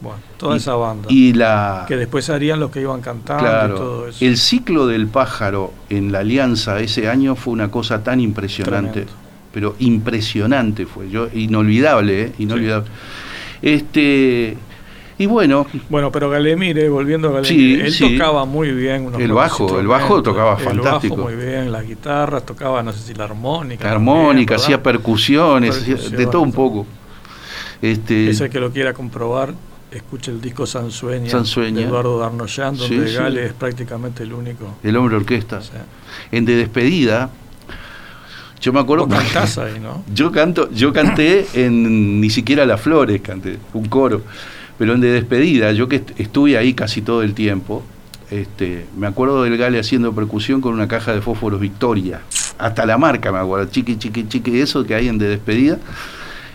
Bueno, toda Y- esa banda. Y la. que después harían los que iban cantando y Claro, todo eso. el ciclo del pájaro en la Alianza ese año fue una cosa tan impresionante, Tremendo. pero impresionante fue, yo inolvidable, ¿eh? inolvidable. Este y bueno, Bueno, pero Galemire, volviendo a Galemire, Sí, él sí. tocaba muy bien. unos El bajo, el bajo tocaba El fantástico. bajo muy bien, las guitarras, tocaba, no sé si la armónica. la armónica, también, hacía percusiones, de todo un poco. Este, Ese que lo quiera comprobar, escuche el disco Sansueña, Sansueña. de Eduardo Darnoyan, donde Sí. Gale es prácticamente el único. el hombre orquesta. En de despedida, yo me acuerdo vos cantás [laughs] ahí, ¿no? Yo canto, yo canté en ni siquiera las flores, canté un coro, pero en de despedida, yo que est- estuve ahí casi todo el tiempo, este, me acuerdo del Gale haciendo percusión con una caja de fósforos Victoria, hasta la marca me acuerdo, chiqui, chiqui, chiqui, eso que hay en de despedida.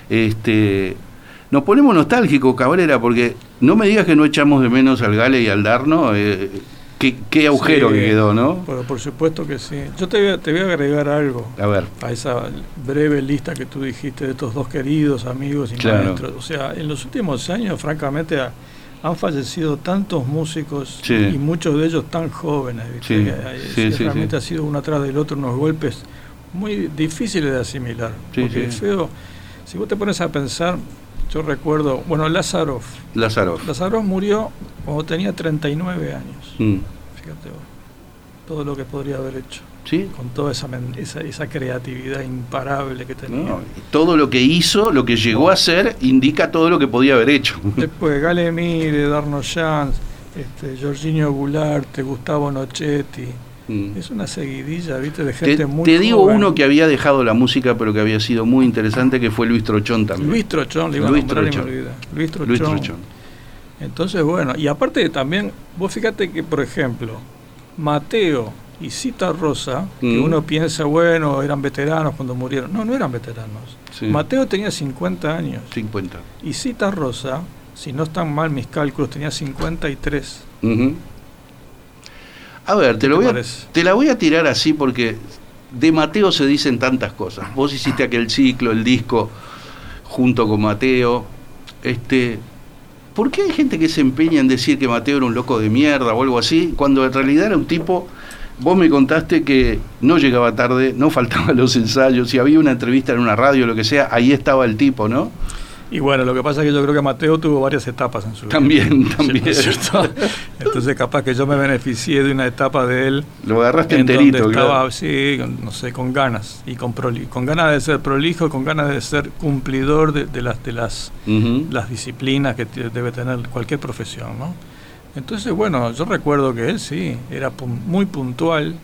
Este, nos ponemos nostálgicos, Cabrera, porque no me digas que no echamos de menos al Gale y al Darno. eh, qué, qué agujero Sí, que quedó, ¿no? Por, por supuesto que sí. Yo te voy, a, te voy a agregar algo A ver, a esa breve lista que tú dijiste de estos dos queridos amigos y Claro. maestros. O sea, en los últimos años, francamente, ha- han fallecido tantos músicos Sí. y muchos de ellos tan jóvenes. Sí, Que, realmente ha sido uno atrás del otro unos golpes muy difíciles de asimilar. Sí, porque sí. feo, si vos te pones a pensar, yo recuerdo, bueno, Lázaro, Lázaro. Lázaro murió cuando tenía 39 años. Mm. Fíjate vos, todo lo que podría haber hecho ¿Sí? con toda esa, esa, esa creatividad imparable que tenía. No, todo lo que hizo, lo que llegó a hacer, indica todo lo que podía haber hecho. [laughs] Después Gale Mire, Darno Jans, este, Jorginho Goulart, Gustavo Nochetti. Mm. Es una seguidilla, ¿viste? De Te, gente muy te digo joven. uno que había dejado la música, pero que había sido muy interesante, que fue Luis Trochón también. Luis Trochón, le iba Luis a nombrar y me Trochón. olvidé. Luis Trochón. Luis Trochón. Entonces, bueno, y aparte también, vos fíjate que, por ejemplo, Mateo y Cita Rosa, que Mm. uno piensa, bueno, eran veteranos cuando murieron. No, no eran veteranos. Sí. Mateo tenía 50 años. 50. Y Cita Rosa, si no están mal mis cálculos, tenía 53. Ujú. A ver, te, ¿Qué lo voy a- te la voy a tirar así porque de Mateo se dicen tantas cosas. Vos hiciste aquel ciclo, el disco, junto con Mateo. Este, ¿Por qué hay gente que se empeña en decir que Mateo era un loco de mierda o algo así, cuando en realidad era un tipo... Vos me contaste que no llegaba tarde, no faltaban [laughs] los ensayos, si había una entrevista en una radio, lo que sea, ahí estaba el tipo, ¿no? Y bueno, lo que pasa es que yo creo que Mateo tuvo varias etapas en su vida. También, también. ¿no es [laughs] cierto? Entonces capaz que yo me beneficié de una etapa de él Lo agarraste en enterito. donde claro. estaba, sí, no sé, con ganas y con con ganas de ser prolijo, con ganas de ser cumplidor de, de las de las las disciplinas que debe tener cualquier profesión, ¿no? Entonces, bueno, yo recuerdo que él sí, era muy puntual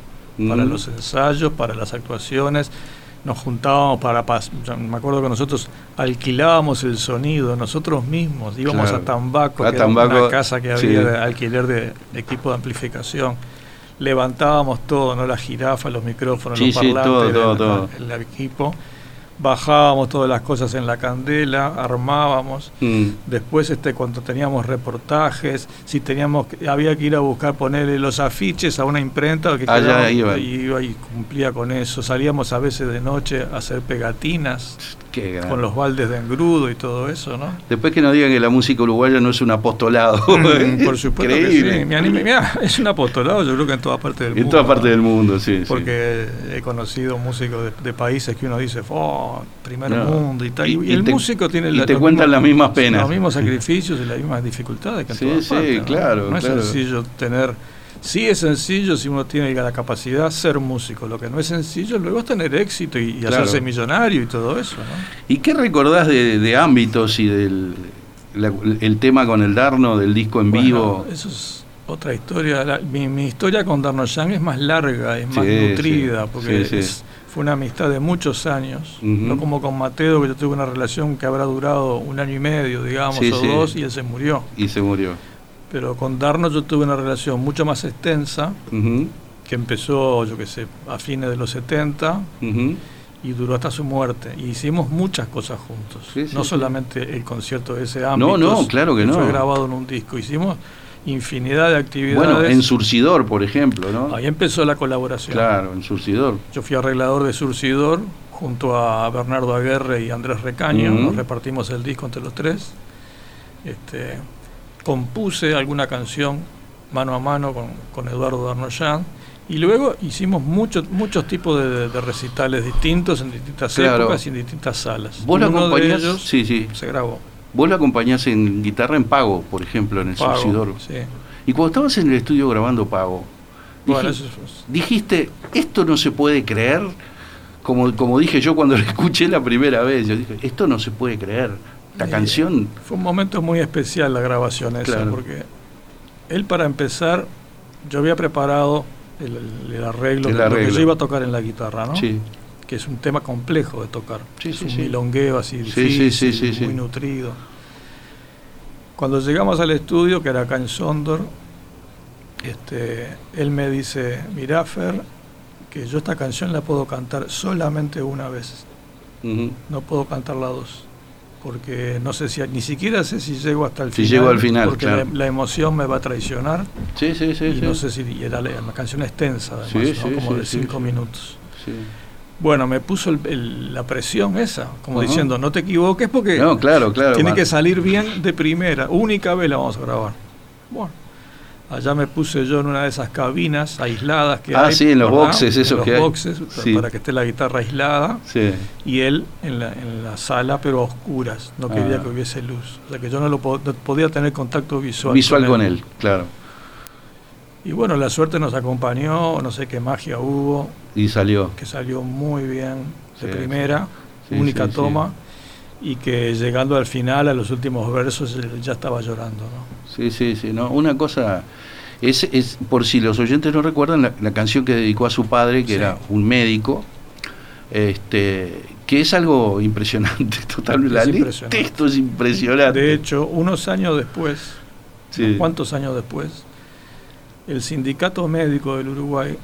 para los ensayos, para las actuaciones. Nos juntábamos para... pas- me acuerdo que nosotros alquilábamos el sonido nosotros mismos. Íbamos Claro. a Tambaco, A que era Tambaco, una casa que sí. había de alquiler de, de equipo de amplificación. Levantábamos todo, ¿no? La jirafa, los micrófonos, Sí, los sí, parlantes, todo, todo, el- todo. el equipo. Bajábamos todas las cosas en la candela, armábamos. Mm. Después, este, cuando teníamos reportajes, si teníamos, había que ir a buscar ponerle los afiches a una imprenta que Ah, iban. y iba y cumplía con eso. Salíamos a veces de noche a hacer pegatinas Qué con los baldes de engrudo y todo eso, ¿no? Después que nos digan que la música uruguaya no es un apostolado. Mm, [laughs] Por supuesto que Increíble. sí. Me anime- mirá, es un apostolado, yo creo que en toda parte del En mundo. toda parte ¿no? del mundo, sí. sí. Porque he conocido músicos de, de países que uno dice, oh, primer No. mundo y tal. Y, Y- y el te- músico tiene y la- te cuentan mismos- las mismas penas. Los mismos sacrificios y las mismas dificultades que en Sí, todas sí, partes, ¿no? claro, No es claro. sencillo tener... Sí es sencillo si uno tiene la capacidad ser músico. Lo que no es sencillo luego es tener éxito y, y Claro. hacerse millonario y todo eso, ¿no? ¿Y qué recordás de, de ámbitos y del la- el tema con el Darno, del disco en Bueno, vivo? Eso es otra historia. La- mi, mi historia con Darno Yang es más larga, es más Sí, nutrida, sí, porque sí, es- fue una amistad de muchos años. No como con Mateo, que yo tuve una relación que habrá durado un año y medio, digamos, o dos, y él se murió. Y se murió. Pero con Darno yo tuve una relación mucho más extensa, que empezó, yo qué sé, a fines de los 70 ujú. y duró hasta su muerte. Y hicimos muchas cosas juntos. Sí, sí, no sí. solamente el concierto de ese ámbito. no, claro que no. Fue grabado en un disco. Hicimos infinidad de actividades. Bueno, en Surcidor, por ejemplo, ¿no? Ahí empezó la colaboración. Claro, en Surcidor. Yo fui arreglador de Surcidor junto a Bernardo Aguerre y Andrés Recaño. Nos repartimos el disco entre los tres. Este, compuse alguna canción mano a mano con, con Eduardo Darnoyan. Y luego hicimos muchos muchos tipos de, de recitales distintos en distintas Claro. épocas y en distintas salas. ¿Vos de acompañás? ellos Sí, sí. se grabó. Vos la acompañás en guitarra en Pago, por ejemplo, en el Pago, Surcidor. sí. Y cuando estabas en el estudio grabando Pago, Bueno, eso dijiste, esto no se puede creer, como, como dije yo cuando [laughs] lo escuché la primera vez, yo dije, esto no se puede creer. La canción, Fue un momento muy especial la grabación esa, Claro. porque él para empezar, yo había preparado el, el- el arreglo, El de lo que yo iba a tocar en la guitarra, ¿no? sí, Que es un tema complejo de tocar. Sí, es sí, un sí. milongueo así Sí, sí, difícil, sí, sí, sí. muy nutrido. Cuando llegamos al estudio, que era acá en Sondor, este, él me dice, mirá Fer, que yo esta canción la puedo cantar solamente una vez, no puedo cantarla dos, porque no sé si ni siquiera sé si llego hasta el Si final. llego al final, porque claro. la, la emoción me va a traicionar Sí, sí, sí. y sí. no sé si y era la, una canción extensa, además, Sí, ¿no? sí, como de cinco minutos. Sí. Bueno, me puso el- el- la presión esa, como diciendo, no te equivoques porque No, claro, claro. tiene que salir bien de primera, única vez la vamos a grabar. Bueno, allá me puse yo en una de esas cabinas aisladas que Ah, hay. sí, en los ¿verdad? boxes, En esos los que hay. boxes, Sí. para que esté la guitarra aislada Sí. y él en la, en la sala, pero a oscuras. No Ah. quería que hubiese luz. O sea que yo no, lo po- no podía tener contacto visual. Visual con él, claro. Y bueno, la suerte nos acompañó, no sé qué magia hubo, Y salió. que salió muy bien de Sí, primera, única toma, y que llegando al final, a los últimos versos, ya estaba llorando. ¿no? Sí, sí, sí. No, una cosa. Es, es, por si los oyentes no recuerdan, la, la canción que dedicó a su padre, que Sí. era un médico, este, que es algo impresionante, [laughs] totalmente. Es impresionante. texto es impresionante. De hecho, unos años después, Sí. ¿cuántos años después? El Sindicato Médico del Uruguay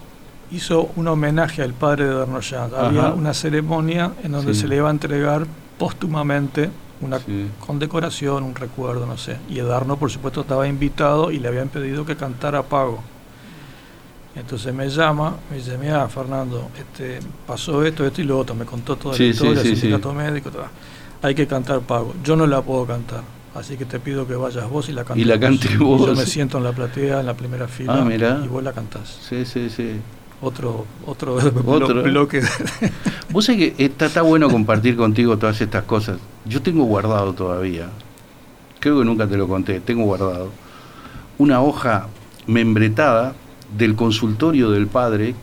hizo un homenaje al padre de Darnoyant. Había una ceremonia en donde Sí. se le iba a entregar póstumamente una Sí. condecoración, un recuerdo, no sé. Y Edarno, por supuesto, estaba invitado y le habían pedido que cantara Pago. Entonces me llama, me dice, mira, Fernando, este, pasó esto, esto y lo otro. Me contó toda Sí, la historia, sí, el sindicato médico, hay que cantar Pago. Yo no la puedo cantar, así que te pido que vayas vos y la cantes. Y la cante vos. Y yo me siento en la platea, en la primera fila, Ah, y vos la cantás. Sí, sí, sí. Otro, otro, Otro. bloque. [laughs] Vos sabés que está, está bueno compartir contigo todas estas cosas. Yo tengo guardado todavía, creo que nunca te lo conté, tengo guardado una hoja membretada del consultorio del padre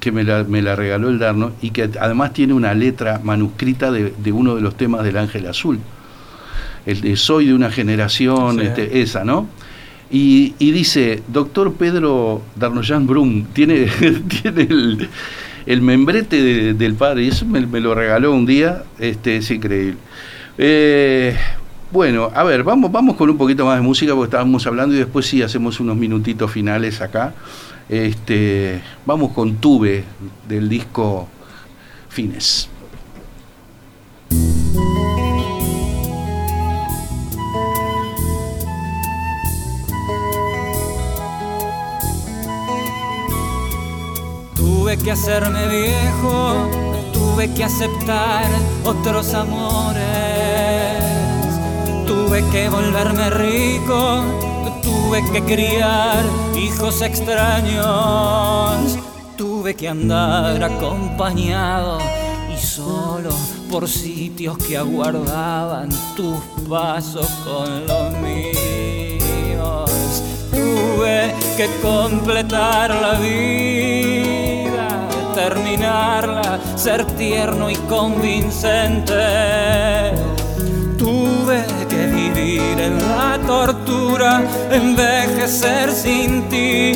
que me la, me la regaló el Darno y que además tiene una letra manuscrita de, de uno de los temas del Ángel Azul. El de Soy de una generación, Sí. este, esa, ¿no? Y, dice, doctor Pedro Darnoyan Brum, tiene, [laughs] tiene el, membrete de- del padre, y eso me, lo regaló un día, este, es increíble. Eh, bueno, a ver, vamos, vamos con un poquito más de música porque estábamos hablando y después sí hacemos unos minutitos finales acá. Este, vamos con Tuve del disco Fines. Tuve que hacerme viejo, tuve que aceptar otros amores, tuve que volverme rico, tuve que criar hijos extraños, tuve que andar acompañado y solo por sitios que aguardaban tus pasos con los míos. Tuve que completar la vida, terminarla, ser tierno y convincente. Tuve que vivir en la tortura, envejecer sin ti.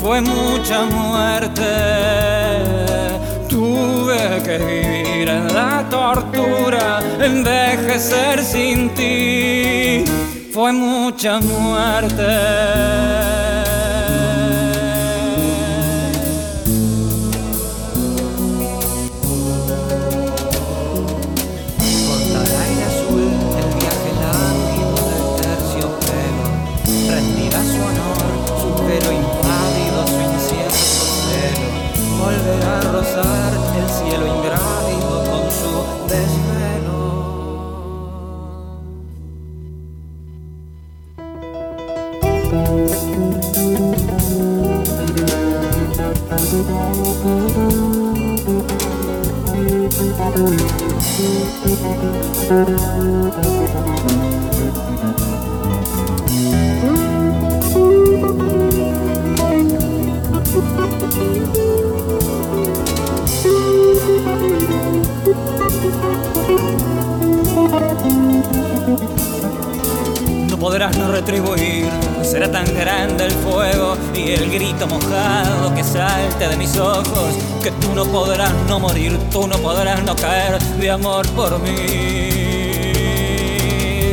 Fue mucha muerte. Tuve que vivir en la tortura, envejecer sin ti. Fue mucha muerte. El cielo ingrávido con su desvelo. No podrás no retribuir, será tan grande el fuego y el grito mojado que salte de mis ojos, que tú no podrás no morir, tú no podrás no caer de amor por mí.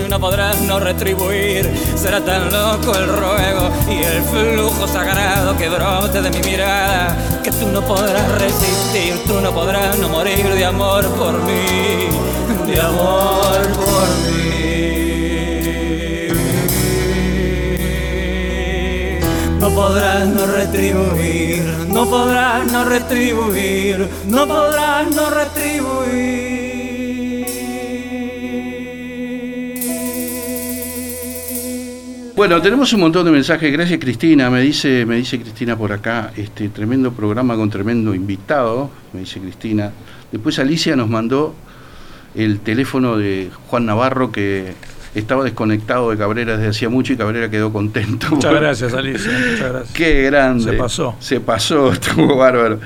No podrás no retribuir, será tan loco el ruego y el flujo sagrado que brote de mi mirada, que tú no podrás resistir, tú no podrás no morir de amor por mí, de amor por mí. No podrás no retribuir, no podrás no retribuir, no podrás no retribuir. Bueno, tenemos un montón de mensajes. Gracias, Cristina. Me dice, me dice Cristina por acá, este tremendo programa con tremendo invitado, me dice Cristina. Después Alicia nos mandó el teléfono de Juan Navarro que estaba desconectado de Cabrera desde hacía mucho y Cabrera quedó contento. Muchas gracias, Alicia. Muchas gracias. Qué grande. Se pasó. Se pasó, [laughs] estuvo bárbaro.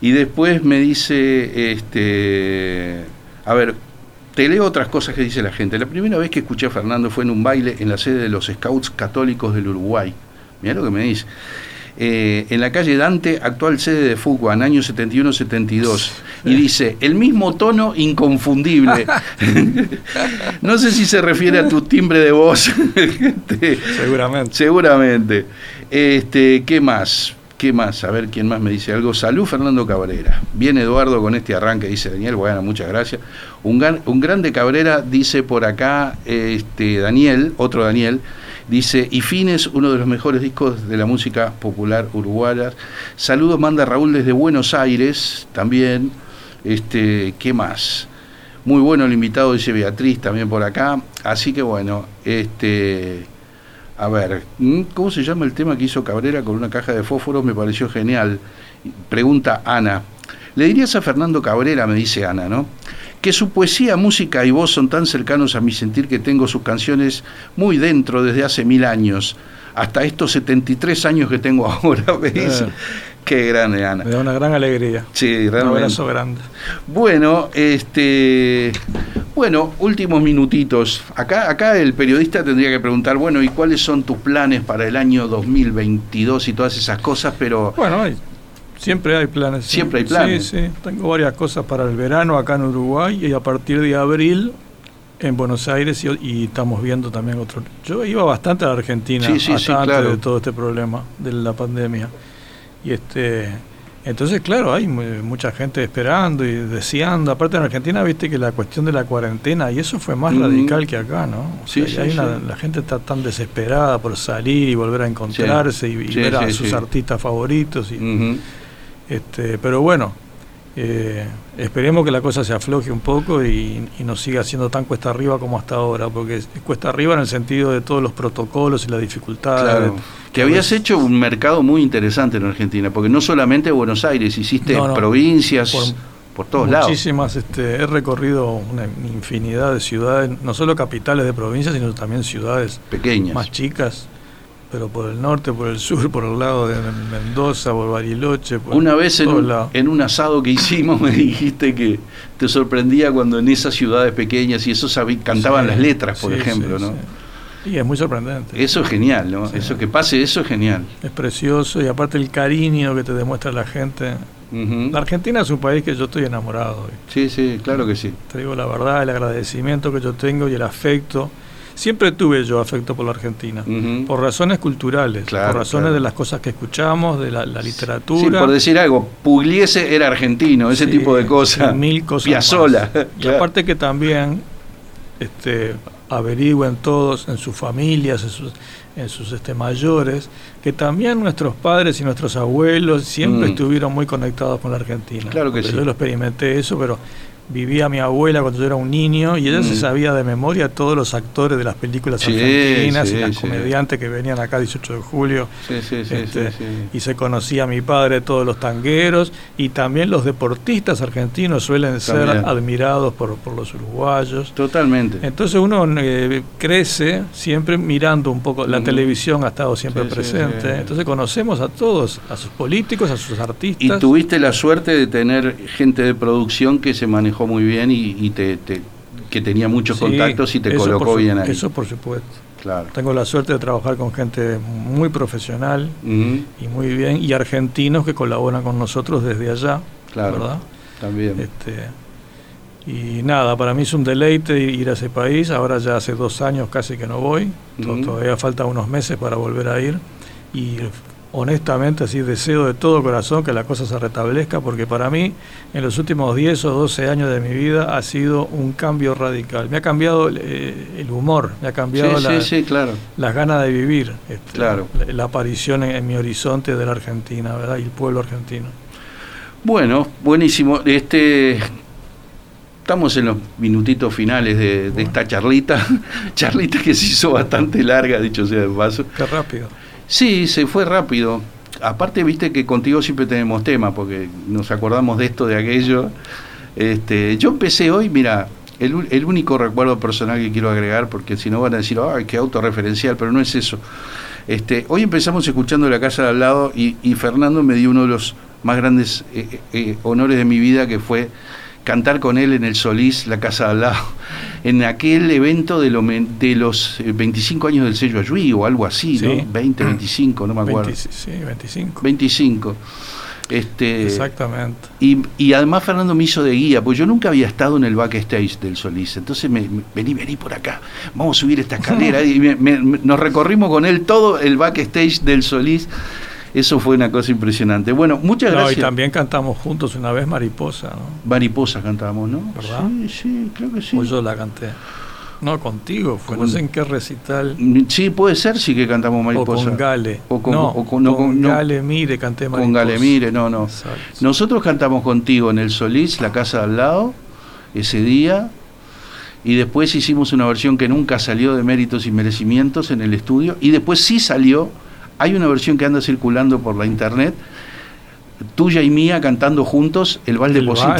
Y después me dice, este, a ver, te leo otras cosas que dice la gente. La primera vez que escuché a Fernando fue en un baile en la sede de los Scouts Católicos del Uruguay. Mirá lo que me dice. Eh, en la calle Dante, actual sede de Fuqua, año 71-72. Y dice, el mismo tono inconfundible. [laughs] no sé si se refiere a tu timbre de voz. [laughs] Este, Seguramente. Seguramente. Este, ¿Qué más? ¿Qué más? A ver quién más me dice algo. Salud, Fernando Cabrera. Bien, Eduardo, con este arranque, dice Daniel. Bueno, muchas gracias. Un, gran, un grande Cabrera, dice por acá este, Daniel, otro Daniel. Dice, y Fines, uno de los mejores discos de la música popular uruguaya. Saludos, manda Raúl desde Buenos Aires, también. Este, ¿Qué más? Muy bueno el invitado, dice Beatriz, también por acá. Así que bueno, este... A ver, ¿cómo se llama el tema que hizo Cabrera con una caja de fósforos? Me pareció genial. Pregunta Ana. ¿Le dirías a Fernando Cabrera, me dice Ana, ¿no? Que su poesía, música y voz son tan cercanos a mi sentir que tengo sus canciones muy dentro desde hace mil años, hasta estos 73 años que tengo [laughs] ahora, dice. Eh. Qué grande, Ana. Me da una gran alegría. Sí, Un abrazo grande. Bueno, este, bueno, últimos minutitos. Acá, acá el periodista tendría que preguntar, bueno, ¿y cuáles son tus planes para el año 2022 y todas esas cosas? Pero Bueno, siempre hay planes. Siempre hay planes. Sí, sí. Tengo varias cosas para el verano acá en Uruguay y a partir de abril en Buenos Aires y, y estamos viendo también otro. Yo iba bastante a la Argentina Sí, sí, hasta sí, antes claro. de todo este problema de la pandemia. Y este entonces, claro, hay mu- mucha gente esperando y deseando. Aparte en Argentina, viste que la cuestión de la cuarentena, y eso fue más Mm. radical que acá, ¿no? O Sí, sea, sí, hay una- sí. la gente está tan desesperada por salir y volver a encontrarse y, ver a sus artistas favoritos. Y, este, pero bueno, eh, esperemos que la cosa se afloje un poco y, y no siga siendo tan cuesta arriba como hasta ahora, porque es cuesta arriba en el sentido de todos los protocolos y las dificultades. claro. Que habías hecho un mercado muy interesante en Argentina, porque no solamente Buenos Aires, hiciste No, no, provincias por- por, todos lados. Muchísimas, este, he recorrido una infinidad de ciudades, no solo capitales de provincias, sino también ciudades Pequeñas. más chicas, pero por el norte, por el sur, por el lado de Mendoza, por Bariloche. Por Una vez en un, lados. en un asado que hicimos [laughs] me dijiste que te sorprendía cuando en esas ciudades pequeñas y eso sabí- cantaban Sí, las letras, por sí, ejemplo, sí, ¿no? Y es muy sorprendente. Eso es genial, ¿no? Eso que pase, eso es genial. Es precioso y aparte el cariño que te demuestra la gente. La Argentina es un país que yo estoy enamorado. Sí, sí, claro que sí. Te digo la verdad, el agradecimiento que yo tengo y el afecto. Siempre tuve yo afecto por la Argentina. Por razones culturales, Claro, por razones claro. de las cosas que escuchamos, de la, la Sí, literatura. por decir algo, Pugliese era argentino, ese Sí, tipo de cosas. Mil cosas. Piazzolla. más. Y aparte que también este, averigüen todos en sus familias, en sus, en sus este, mayores, que también nuestros padres y nuestros abuelos siempre Mm. estuvieron muy conectados con la Argentina. Claro que sí. Yo lo experimenté eso, pero vivía mi abuela cuando yo era un niño y ella se Mm. sabía de memoria todos los actores de las películas Sí, argentinas sí, y las sí. comediantes que venían acá 18 de julio. Sí, sí, sí, Este. Y se conocía a mi padre todos los tangueros y también los deportistas argentinos suelen ser admirados por, por los uruguayos. Totalmente. Entonces uno eh, crece siempre mirando un poco, la televisión ha estado siempre presente, entonces conocemos a todos, a sus políticos, a sus Y artistas. tuviste la suerte de tener gente de producción que se manejó muy bien y, y te, te- que tenía muchos Sí, contactos y te colocó su- bien ahí. Eso por supuesto. Claro. Tengo la suerte de trabajar con gente muy profesional y muy bien, y argentinos que colaboran con nosotros desde allá, Claro. ¿verdad? También. Este, y nada, para mí es un deleite ir a ese país. Ahora ya hace dos años casi que no voy. Todavía falta unos meses para volver a ir. Y honestamente, así deseo de todo corazón que la cosa se restablezca, porque para mí, en los últimos 10 o 12 años de mi vida, ha sido un cambio radical. Me ha cambiado el, eh, el humor, me ha cambiado Sí, la- sí, sí, claro. las ganas de vivir, este, Claro. la, la aparición en, en mi horizonte de la Argentina, ¿verdad? Y el pueblo argentino. Bueno, buenísimo. Este, estamos en los minutitos finales de, de esta charlita. [laughs] charlita que se hizo bastante larga, dicho sea de paso. Qué rápido. Sí, se fue rápido. Aparte, viste que contigo siempre tenemos tema, porque nos acordamos de esto, de aquello. Este, yo empecé hoy, mira, el, el único recuerdo personal que quiero agregar, porque si no van a decir, ay, qué autorreferencial, pero no es eso. Este, hoy empezamos escuchando La Casa de al lado y, y Fernando me dio uno de los más grandes eh, eh, honores de mi vida, que fue cantar con él en el Solís, La Casa de al lado, en aquel evento de, lo de los eh, 25 años del sello Ayuí o algo así, Sí. ¿no? 20, 25, no me acuerdo. 20 sí, 25. 25. Este, Exactamente. y, y además Fernando me hizo de guía, porque yo nunca había estado en el backstage del Solís. Entonces me, me- vení, vení por acá, vamos a subir esta escalera. [laughs] y me- nos recorrimos con él todo el backstage del Solís. Eso fue una cosa impresionante. Bueno, muchas No, y gracias. también cantamos juntos una vez Mariposa, ¿no? Mariposa cantamos, ¿no? ¿Verdad? Sí, sí, creo que sí. O yo la canté. No, contigo fue, no Con- sé en qué recital. Sí, puede ser, sí que cantamos O Mariposa. con Gale. O con- no, o con- no, con- no. Gale Mire canté Mariposa. Con Galemire, no, no. Exacto. Nosotros cantamos contigo en el Solís, la casa de al lado, ese día, y después hicimos una versión que nunca salió de méritos y merecimientos en el estudio, y después sí salió, hay una versión que anda circulando por la internet, tuya y mía cantando juntos el Val de [laughs] preciosa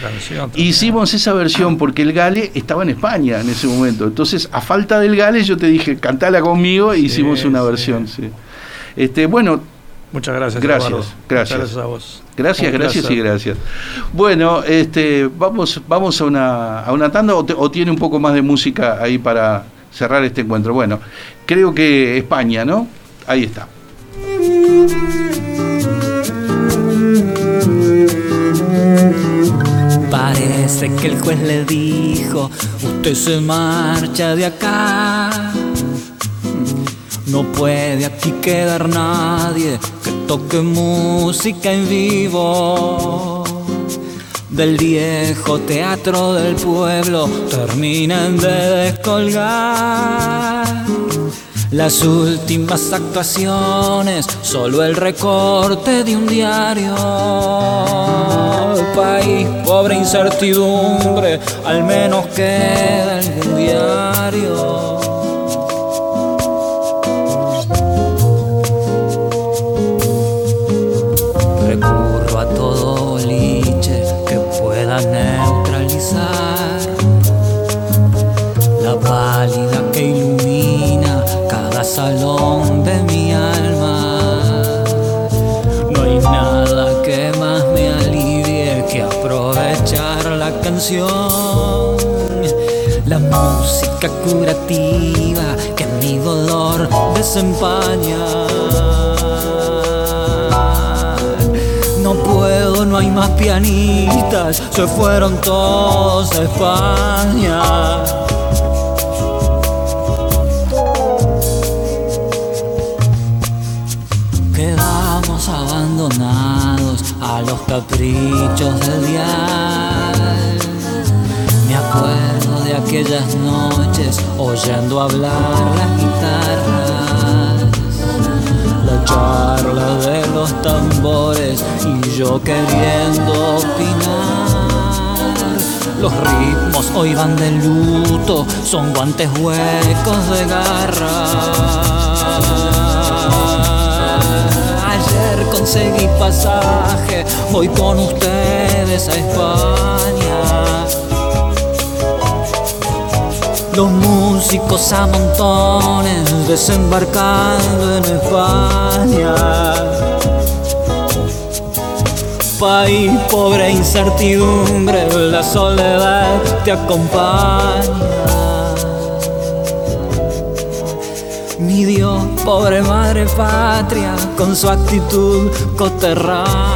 canción. también. Hicimos esa versión porque el Gale estaba en España en ese momento. Entonces, a falta del Gale, yo te dije, cantala conmigo e Sí, hicimos una sí. versión. sí. Este, bueno, Muchas gracias. Gracias, gracias. Muchas gracias a vos. Gracias, Un gracias y gracias. Bueno, este, vamos, vamos a una, a una tanda o, te- o tiene un poco más de música ahí para cerrar este encuentro. Bueno, creo que España, ¿no? Ahí está. Parece que el juez le dijo, usted se marcha de acá. No puede aquí quedar nadie que toque música en vivo. Del viejo teatro del pueblo terminan de descolgar. Las últimas actuaciones, solo el recorte de un diario. País, pobre incertidumbre, al menos queda algún diario. Aprovechar la canción. La música curativa que mi dolor desempaña. No puedo, no hay más pianistas, se fueron todos a España. A los caprichos del dial. Me acuerdo de aquellas noches oyendo hablar las guitarras. La charla de los tambores y yo queriendo opinar. Los ritmos hoy van de luto, son guantes huecos de garra. Conseguí pasaje, voy con ustedes a España. Los músicos a montones desembarcando en España. País pobre incertidumbre, la soledad te acompaña. Mi Dios, pobre madre patria, con su actitud coterránea.